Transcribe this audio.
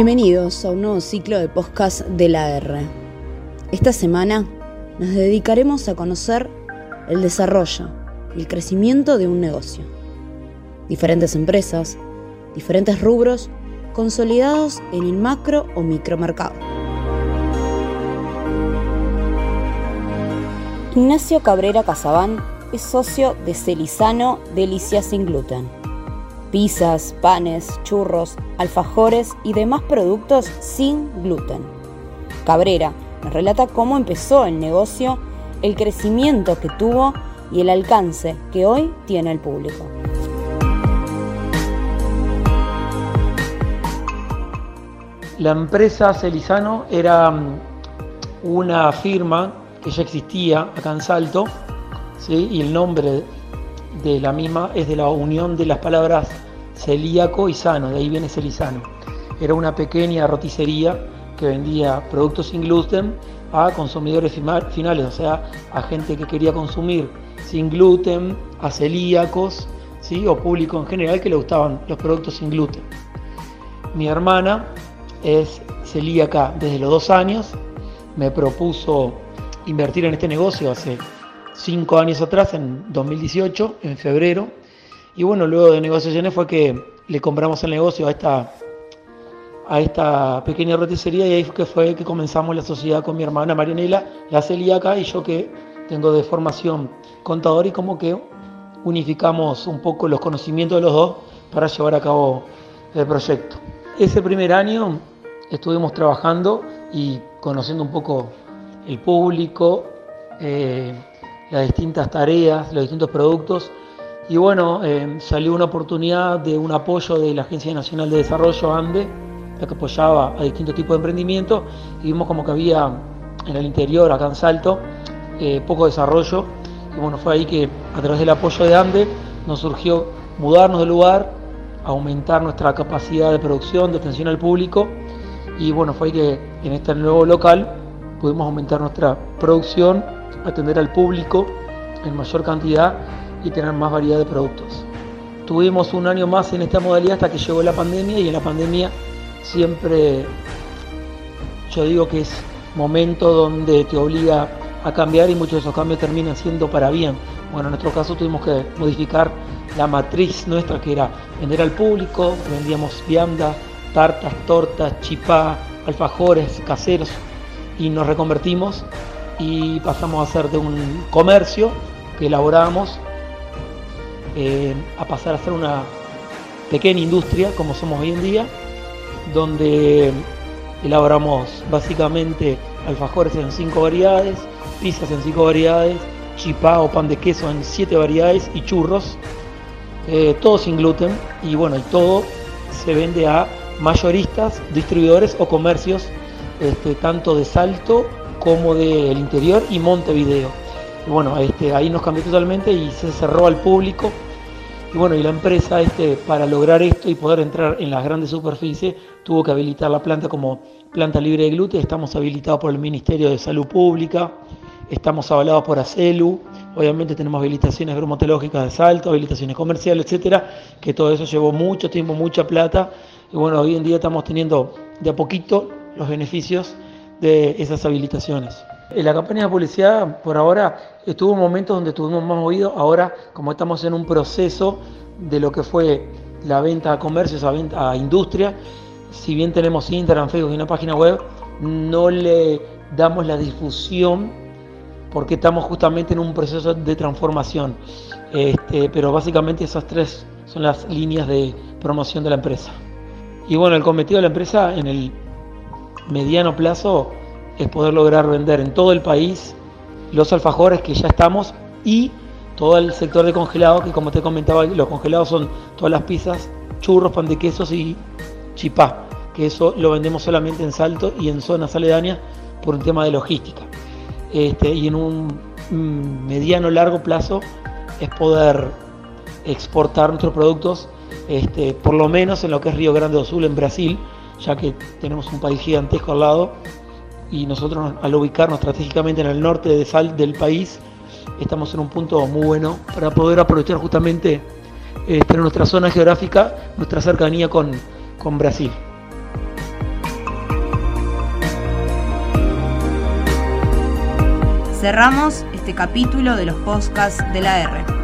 Bienvenidos a un nuevo ciclo de podcast de la R. Esta semana nos dedicaremos a conocer el desarrollo y el crecimiento de un negocio. Diferentes empresas, diferentes rubros consolidados en el macro o micromercado. Ignacio Cabrera Casabán es socio de Celizano Delicias sin Gluten. Pizzas, panes, churros, alfajores y demás productos sin gluten. Cabrera nos relata cómo empezó el negocio, el crecimiento que tuvo y el alcance que hoy tiene el público. La empresa Celizano era mm, una firma que ya existía acá en Salto, ¿sí? y el nombre de la misma es de la unión de las palabras celíaco y sano, de ahí viene Celizano. Era una pequeña roticería que vendía productos sin gluten a consumidores finales, o sea, a gente que quería consumir sin gluten, a celíacos, ¿sí? o público en general que le gustaban los productos sin gluten. Mi hermana es celíaca desde los dos años, me propuso invertir en este negocio hace cinco años atrás, en 2018, en febrero, y bueno, luego de negociaciones fue que le compramos el negocio a esta, a esta pequeña roticería y ahí fue que fue que comenzamos la sociedad con mi hermana Marianela, la celíaca, y yo que tengo de formación contador y como que unificamos un poco los conocimientos de los dos para llevar a cabo el proyecto. Ese primer año estuvimos trabajando y conociendo un poco el público, eh, las distintas tareas, los distintos productos. Y bueno, eh, salió una oportunidad de un apoyo de la Agencia Nacional de Desarrollo, ANDE, la que apoyaba a distintos tipos de emprendimientos, y vimos como que había en el interior, acá en Salto, eh, poco desarrollo. Y bueno, fue ahí que a través del apoyo de ANDE nos surgió mudarnos de lugar, aumentar nuestra capacidad de producción, de atención al público. Y bueno, fue ahí que en este nuevo local pudimos aumentar nuestra producción, atender al público en mayor cantidad y tener más variedad de productos. Tuvimos un año más en esta modalidad hasta que llegó la pandemia y en la pandemia siempre yo digo que es momento donde te obliga a cambiar y muchos de esos cambios terminan siendo para bien. Bueno, en nuestro caso tuvimos que modificar la matriz nuestra que era vender al público, vendíamos vianda, tartas, tortas, chipá, alfajores caseros y nos reconvertimos y pasamos a ser de un comercio que elaboramos eh, a pasar a ser una pequeña industria como somos hoy en día, donde elaboramos básicamente alfajores en cinco variedades, pizzas en cinco variedades, chipá o pan de queso en siete variedades y churros, eh, todo sin gluten. Y bueno, y todo se vende a mayoristas, distribuidores o comercios, este, tanto de Salto como del interior y Montevideo. Bueno, este, ahí nos cambió totalmente y se cerró al público. Y bueno, y la empresa este, para lograr esto y poder entrar en las grandes superficies tuvo que habilitar la planta como planta libre de gluten. Estamos habilitados por el Ministerio de Salud Pública, estamos avalados por ACELU, obviamente tenemos habilitaciones bromatológicas de salto, habilitaciones comerciales, etcétera, que todo eso llevó mucho tiempo, mucha plata. Y bueno, hoy en día estamos teniendo de a poquito los beneficios de esas habilitaciones. En la campaña de publicidad, por ahora, estuvo un momento donde estuvimos más movidos. Ahora, como estamos en un proceso de lo que fue la venta a comercios, a, venta a industria, si bien tenemos Instagram, Facebook y una página web, no le damos la difusión porque estamos justamente en un proceso de transformación. Este, pero básicamente esas tres son las líneas de promoción de la empresa. Y bueno, el cometido de la empresa en el mediano plazo es poder lograr vender en todo el país los alfajores que ya estamos y todo el sector de congelados, que como te comentaba, los congelados son todas las pizzas, churros, pan de quesos y chipá, que eso lo vendemos solamente en Salto y en zonas aledañas por un tema de logística. Este, y en un mediano largo plazo es poder exportar nuestros productos, este, por lo menos en lo que es Río Grande do Sul, en Brasil, ya que tenemos un país gigantesco al lado y nosotros al ubicarnos estratégicamente en el norte de sal del país, estamos en un punto muy bueno para poder aprovechar justamente eh, nuestra zona geográfica, nuestra cercanía con, con Brasil. Cerramos este capítulo de los podcasts de la R.